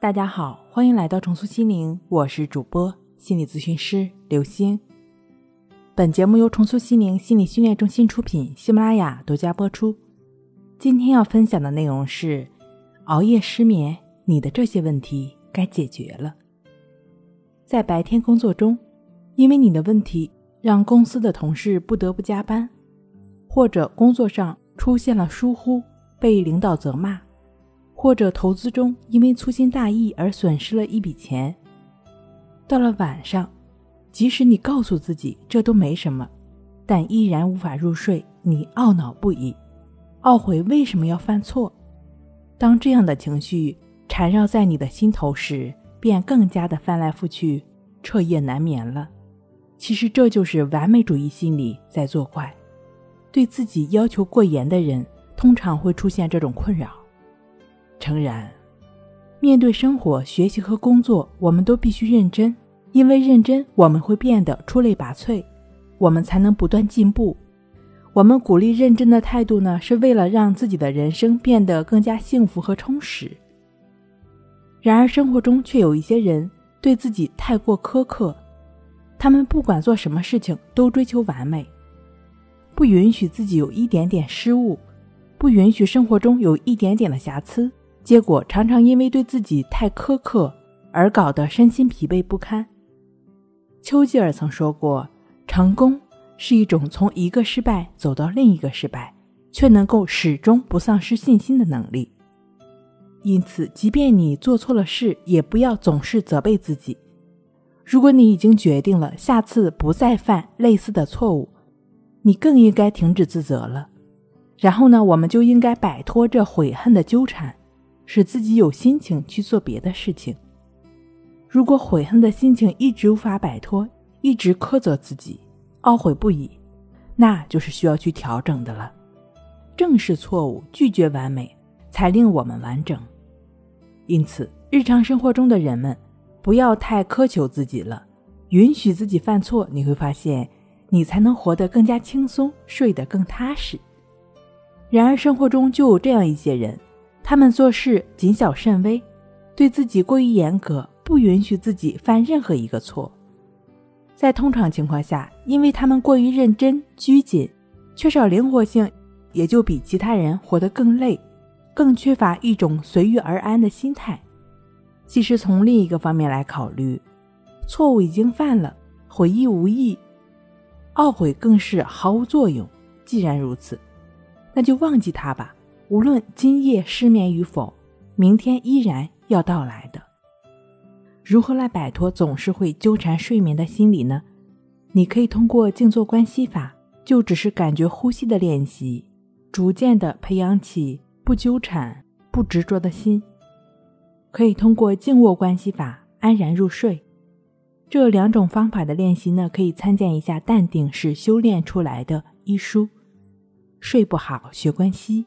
大家好，欢迎来到重塑心灵，我是主播心理咨询师刘星。本节目由重塑心灵心理训练中心出品，喜马拉雅独家播出。今天要分享的内容是：熬夜失眠，你的这些问题该解决了。在白天工作中，因为你的问题让公司的同事不得不加班，或者工作上出现了疏忽，被领导责骂。或者投资中因为粗心大意而损失了一笔钱。到了晚上，即使你告诉自己这都没什么，但依然无法入睡，你懊恼不已，懊悔为什么要犯错。当这样的情绪缠绕在你的心头时，便更加的翻来覆去，彻夜难眠了。其实这就是完美主义心理在作怪。对自己要求过严的人，通常会出现这种困扰。诚然，面对生活、学习和工作，我们都必须认真，因为认真，我们会变得出类拔萃，我们才能不断进步。我们鼓励认真的态度呢，是为了让自己的人生变得更加幸福和充实。然而，生活中却有一些人对自己太过苛刻，他们不管做什么事情都追求完美，不允许自己有一点点失误，不允许生活中有一点点的瑕疵。结果常常因为对自己太苛刻而搞得身心疲惫不堪。丘吉尔曾说过：“成功是一种从一个失败走到另一个失败，却能够始终不丧失信心的能力。”因此，即便你做错了事，也不要总是责备自己。如果你已经决定了下次不再犯类似的错误，你更应该停止自责了。然后呢，我们就应该摆脱这悔恨的纠缠。使自己有心情去做别的事情。如果悔恨的心情一直无法摆脱，一直苛责自己，懊悔不已，那就是需要去调整的了。正视错误，拒绝完美，才令我们完整。因此，日常生活中的人们不要太苛求自己了，允许自己犯错，你会发现你才能活得更加轻松，睡得更踏实。然而，生活中就有这样一些人。他们做事谨小慎微，对自己过于严格，不允许自己犯任何一个错。在通常情况下，因为他们过于认真、拘谨，缺少灵活性，也就比其他人活得更累，更缺乏一种随遇而安的心态。其实，从另一个方面来考虑，错误已经犯了，悔意无益，懊悔更是毫无作用。既然如此，那就忘记它吧。无论今夜失眠与否，明天依然要到来的。如何来摆脱总是会纠缠睡眠的心理呢？你可以通过静坐观息法，就只是感觉呼吸的练习，逐渐的培养起不纠缠、不执着的心。可以通过静卧观息法安然入睡。这两种方法的练习呢，可以参见一下《淡定是修炼出来的》一书。睡不好学关息。